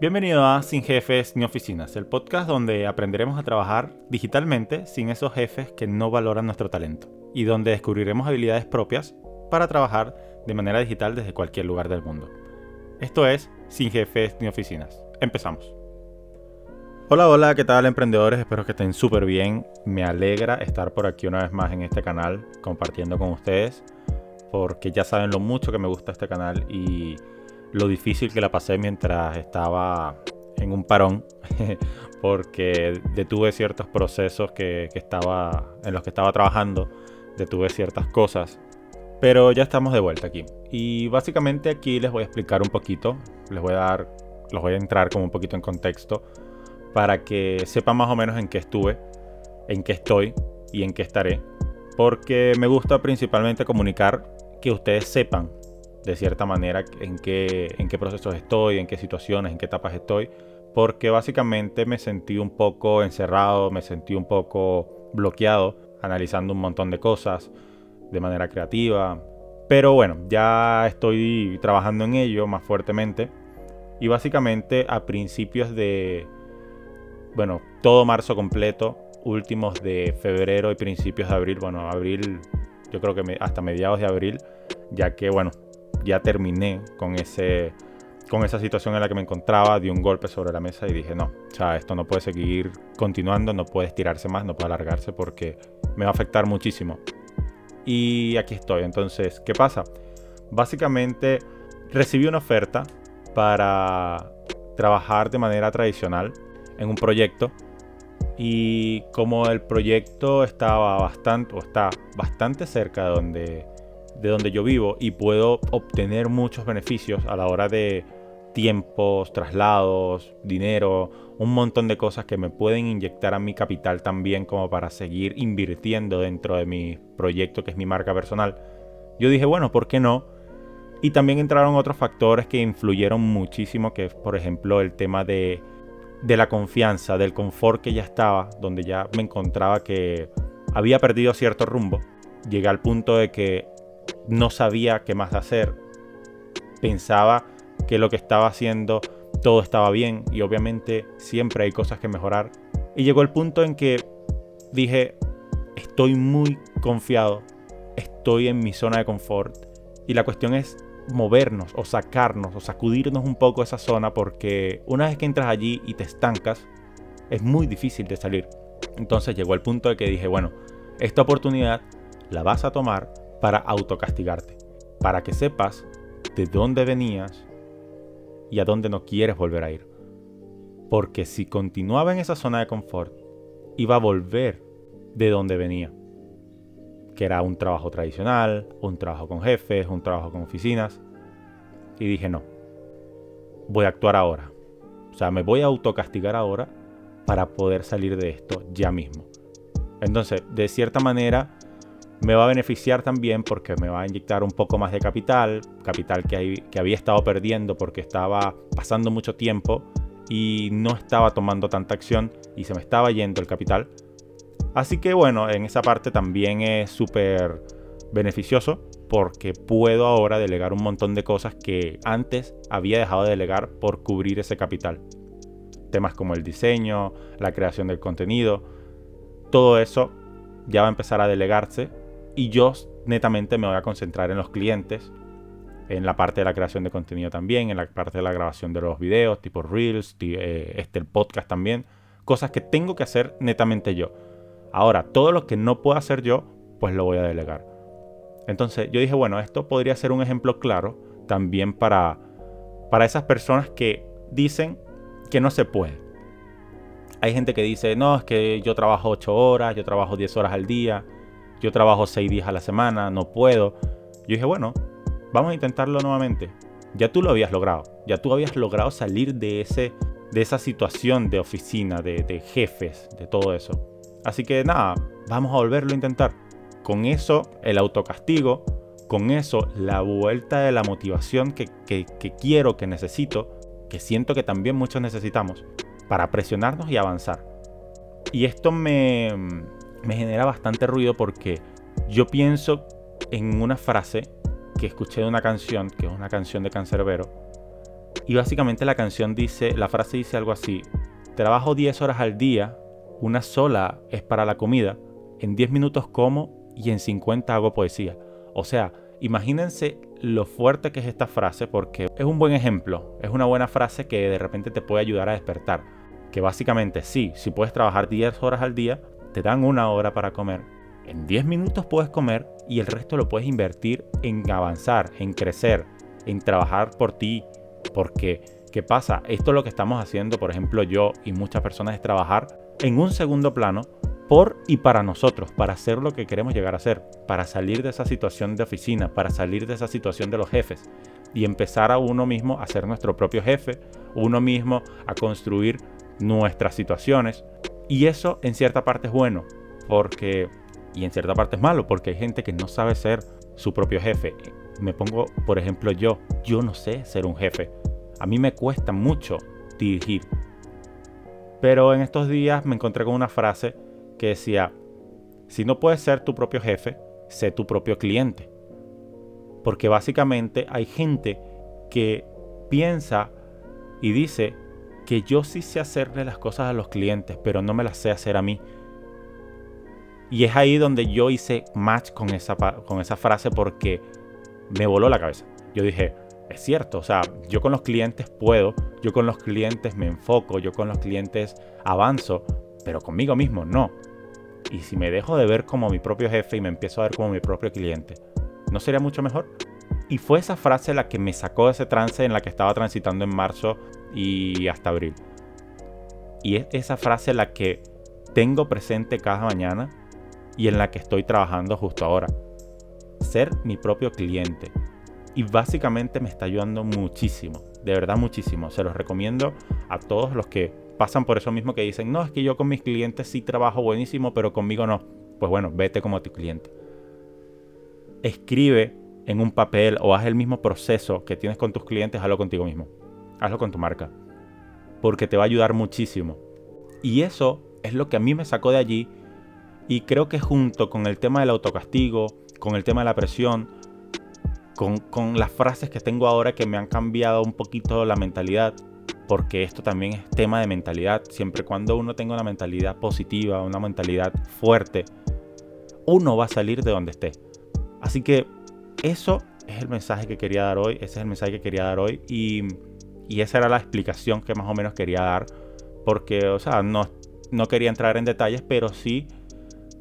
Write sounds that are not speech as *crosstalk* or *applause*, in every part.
Bienvenido a Sin Jefes ni Oficinas, el podcast donde aprenderemos a trabajar digitalmente sin esos jefes que no valoran nuestro talento y donde descubriremos habilidades propias para trabajar de manera digital desde cualquier lugar del mundo. Esto es Sin Jefes ni Oficinas. Empezamos. Hola, hola, ¿qué tal emprendedores? Espero que estén súper bien. Me alegra estar por aquí una vez más en este canal compartiendo con ustedes porque ya saben lo mucho que me gusta este canal y lo difícil que la pasé mientras estaba en un parón, *laughs* porque detuve ciertos procesos que, estaba, en los que estaba trabajando, detuve ciertas cosas, pero ya estamos de vuelta aquí. Y básicamente aquí les voy a explicar un poquito, les voy a dar, los voy a entrar como un poquito en contexto para que sepan más o menos en qué estuve, en qué estoy y en qué estaré, porque me gusta principalmente comunicar que ustedes sepan de cierta manera en qué, en qué procesos estoy, en qué situaciones, en qué etapas estoy, porque básicamente me sentí un poco encerrado, me sentí un poco bloqueado, analizando un montón de cosas de manera creativa. Pero bueno, ya estoy trabajando en ello más fuertemente. Y básicamente a principios de, bueno, todo marzo completo, últimos de febrero y principios de abril, bueno, abril, yo creo que hasta mediados de abril, ya que, bueno, ya terminé con, ese, con esa situación en la que me encontraba, di un golpe sobre la mesa y dije, no, o sea, esto no puede seguir continuando, no puede estirarse más, no puede alargarse porque me va a afectar muchísimo. Y aquí estoy, entonces, ¿qué pasa? Básicamente recibí una oferta para trabajar de manera tradicional en un proyecto y como el proyecto estaba bastante o está bastante cerca de donde de donde yo vivo y puedo obtener muchos beneficios a la hora de tiempos, traslados, dinero, un montón de cosas que me pueden inyectar a mi capital también como para seguir invirtiendo dentro de mi proyecto que es mi marca personal. Yo dije, bueno, ¿por qué no? Y también entraron otros factores que influyeron muchísimo, que es por ejemplo el tema de, de la confianza, del confort que ya estaba, donde ya me encontraba que había perdido cierto rumbo. Llegué al punto de que no sabía qué más hacer. Pensaba que lo que estaba haciendo todo estaba bien y obviamente siempre hay cosas que mejorar. Y llegó el punto en que dije, estoy muy confiado, estoy en mi zona de confort y la cuestión es movernos o sacarnos o sacudirnos un poco esa zona porque una vez que entras allí y te estancas, es muy difícil de salir. Entonces llegó el punto de que dije, bueno, esta oportunidad la vas a tomar para autocastigarte, para que sepas de dónde venías y a dónde no quieres volver a ir. Porque si continuaba en esa zona de confort, iba a volver de donde venía, que era un trabajo tradicional, un trabajo con jefes, un trabajo con oficinas. Y dije, no, voy a actuar ahora. O sea, me voy a autocastigar ahora para poder salir de esto ya mismo. Entonces, de cierta manera, me va a beneficiar también porque me va a inyectar un poco más de capital, capital que, que había estado perdiendo porque estaba pasando mucho tiempo y no estaba tomando tanta acción y se me estaba yendo el capital. Así que bueno, en esa parte también es súper beneficioso porque puedo ahora delegar un montón de cosas que antes había dejado de delegar por cubrir ese capital. Temas como el diseño, la creación del contenido, todo eso ya va a empezar a delegarse y yo netamente me voy a concentrar en los clientes, en la parte de la creación de contenido también, en la parte de la grabación de los videos, tipo Reels, eh, este, el podcast también. Cosas que tengo que hacer netamente yo. Ahora, todo lo que no puedo hacer yo, pues lo voy a delegar. Entonces yo dije, bueno, esto podría ser un ejemplo claro también para, para esas personas que dicen que no se puede. Hay gente que dice, no, es que yo trabajo 8 horas, yo trabajo 10 horas al día, yo trabajo seis días a la semana, no puedo. Yo dije, bueno, vamos a intentarlo nuevamente. Ya tú lo habías logrado, ya tú habías logrado salir de, ese, de esa situación de oficina, de, jefes, de todo eso. Así que nada, vamos a volverlo a intentar. Con eso, el autocastigo, con eso, la vuelta de la motivación que, que, quiero, que necesito, que siento que también muchos necesitamos, para presionarnos y avanzar. Y esto me, me genera bastante ruido porque yo pienso en una frase que escuché de una canción, que es una canción de Cancerbero, Y básicamente la canción dice, la frase dice algo así, trabajo 10 horas al día, una sola es para la comida, en 10 minutos como y en 50 hago poesía. O sea, imagínense lo fuerte que es esta frase porque es un buen ejemplo, es una buena frase que de repente te puede ayudar a despertar. Que básicamente sí, si puedes trabajar 10 horas al día, te dan una hora para comer. En 10 minutos puedes comer y el resto lo puedes invertir en avanzar, en crecer, en trabajar por ti. Porque, ¿qué pasa? Esto es lo que estamos haciendo, por ejemplo, yo y muchas personas es trabajar en un segundo plano por y para nosotros, para hacer lo que queremos llegar a ser, para salir de esa situación de oficina, para salir de esa situación de los jefes y empezar a uno mismo a ser nuestro propio jefe, uno mismo a construir nuestras situaciones. Y eso en cierta parte es bueno, porque y en cierta parte es malo, porque hay gente que no sabe ser su propio jefe. Me pongo, por ejemplo, yo, yo no sé ser un jefe. A mí me cuesta mucho dirigir. Pero en estos días me encontré con una frase que decía, si no puedes ser tu propio jefe, sé tu propio cliente. Porque básicamente hay gente que piensa y dice que yo sí sé hacerle las cosas a los clientes, pero no me las sé hacer a mí. Y es ahí donde yo hice match con esa, con esa frase porque me voló la cabeza. Yo dije, es cierto, o sea, yo con los clientes puedo, yo con los clientes me enfoco, yo con los clientes avanzo, pero conmigo mismo no. Y si me dejo de ver como mi propio jefe y me empiezo a ver como mi propio cliente, ¿no sería mucho mejor? Y fue esa frase la que me sacó de ese trance en la que estaba transitando en marzo y hasta abril. Y es esa frase la que tengo presente cada mañana y en la que estoy trabajando justo ahora. Ser mi propio cliente. Y básicamente me está ayudando muchísimo, de verdad muchísimo. Se los recomiendo a todos los que pasan por eso mismo que dicen, no, es que yo con mis clientes sí trabajo buenísimo, pero conmigo no. Pues bueno, vete como tu cliente. Escribe en un papel o haz el mismo proceso que tienes con tus clientes, hazlo contigo mismo. Hazlo con tu marca. Porque te va a ayudar muchísimo. Y eso es lo que a mí me sacó de allí. Y creo que junto con el tema del autocastigo, con el tema de la presión, con, con las frases que tengo ahora que me han cambiado un poquito la mentalidad, porque esto también es tema de mentalidad. Siempre cuando uno tenga una mentalidad positiva, una mentalidad fuerte, uno va a salir de donde esté. Así que eso es el mensaje que quería dar hoy, ese es el mensaje que quería dar hoy y, esa era la explicación que más o menos quería dar, porque, o sea, no, no quería entrar en detalles, pero sí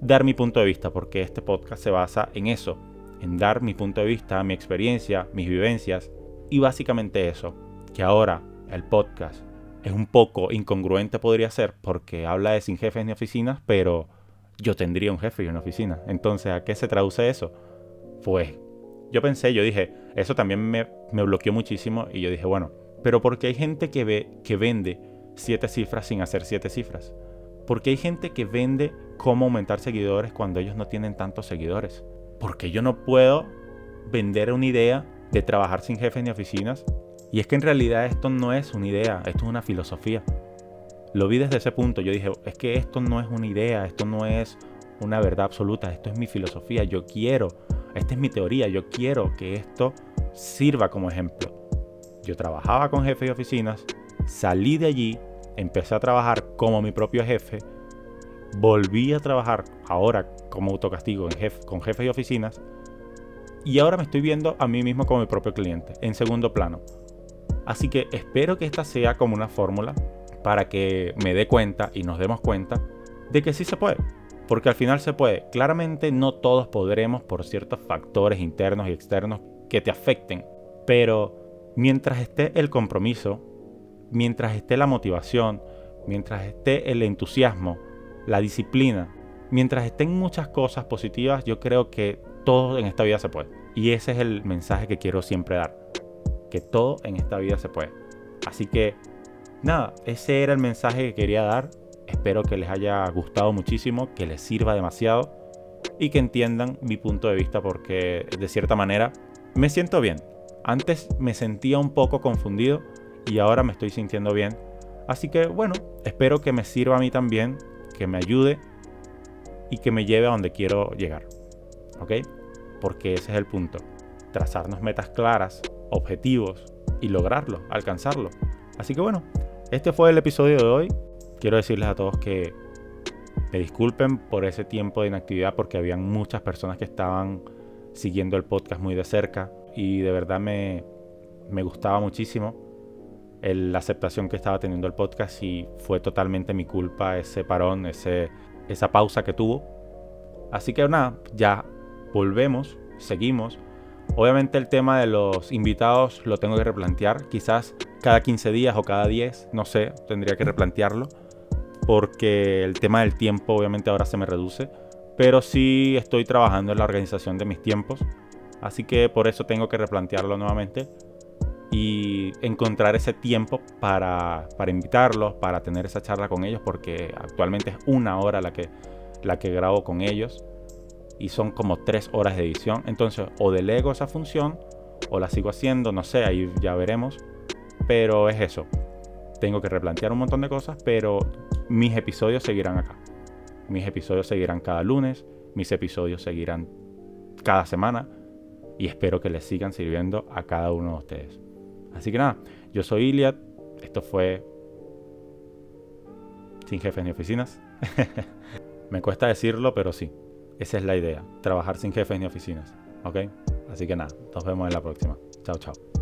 dar mi punto de vista, porque este podcast se basa en eso, en dar mi punto de vista, mi experiencia, mis vivencias y básicamente eso, que ahora el podcast es un poco incongruente podría ser porque habla de sin jefes ni oficinas, pero yo tendría un jefe y una oficina. Entonces, ¿a qué se traduce eso? Pues yo pensé, yo dije, eso también me, me bloqueó muchísimo y yo dije, bueno, pero porque hay gente que, ve, que vende siete cifras sin hacer siete cifras. Porque hay gente que vende cómo aumentar seguidores cuando ellos no tienen tantos seguidores. Porque yo no puedo vender una idea de trabajar sin jefes ni oficinas y es que en realidad esto no es una idea, esto es una filosofía. Lo vi desde ese punto, yo dije, es que esto no es una idea, esto no es una verdad absoluta, esto es mi filosofía, yo quiero, esta es mi teoría, yo quiero que esto sirva como ejemplo. Yo trabajaba con jefes de oficinas, salí de allí, empecé a trabajar como mi propio jefe, volví a trabajar ahora como autocastigo con jefes de oficinas y ahora me estoy viendo a mí mismo como mi propio cliente, en segundo plano. Así que espero que esta sea como una fórmula para que me dé cuenta y nos demos cuenta de que sí se puede. Porque al final se puede. Claramente no todos podremos por ciertos factores internos y externos que te afecten. Pero mientras esté el compromiso, mientras esté la motivación, mientras esté el entusiasmo, la disciplina, mientras estén muchas cosas positivas, yo creo que todo en esta vida se puede. Y ese es el mensaje que quiero siempre dar que todo en esta vida se puede. Así que nada, ese era el mensaje que quería dar. Espero que les haya gustado muchísimo, que les sirva demasiado y que entiendan mi punto de vista porque de cierta manera me siento bien. Antes me sentía un poco confundido y ahora me estoy sintiendo bien. Así que bueno, espero que me sirva a mí también, que me ayude y que me lleve a donde quiero llegar. ¿Ok? Porque ese es el punto. Trazarnos metas claras, objetivos y lograrlo, alcanzarlo. Así que bueno, este fue el episodio de hoy. Quiero decirles a todos que me disculpen por ese tiempo de inactividad porque habían muchas personas que estaban siguiendo el podcast muy de cerca y de verdad me, me gustaba muchísimo la aceptación que estaba teniendo el podcast y fue totalmente mi culpa ese parón, ese, esa pausa que tuvo. Así que nada, ya volvemos, seguimos. Obviamente el tema de los invitados lo tengo que replantear, quizás cada 15 días o cada 10, no sé, tendría que replantearlo, porque el tema del tiempo obviamente ahora se me reduce, pero sí estoy trabajando en la organización de mis tiempos, así que por eso tengo que replantearlo nuevamente y encontrar ese tiempo para, para invitarlos, para tener esa charla con ellos, porque actualmente es una hora la que, la que grabo con ellos y son como tres horas de edición. Entonces, o delego esa función o la sigo haciendo, no sé, ahí ya veremos. Pero es eso. Tengo que replantear un montón de cosas, pero mis episodios seguirán acá. Mis episodios seguirán cada lunes, mis episodios seguirán cada semana y espero que les sigan sirviendo a cada uno de ustedes. Así que nada, yo soy Iliad. Esto fue sin jefes ni oficinas. *laughs* Me cuesta decirlo, pero sí. Esa es la idea. Trabajar sin jefes ni oficinas. ¿Ok? Así que nada, nos vemos en la próxima. Chao, chao.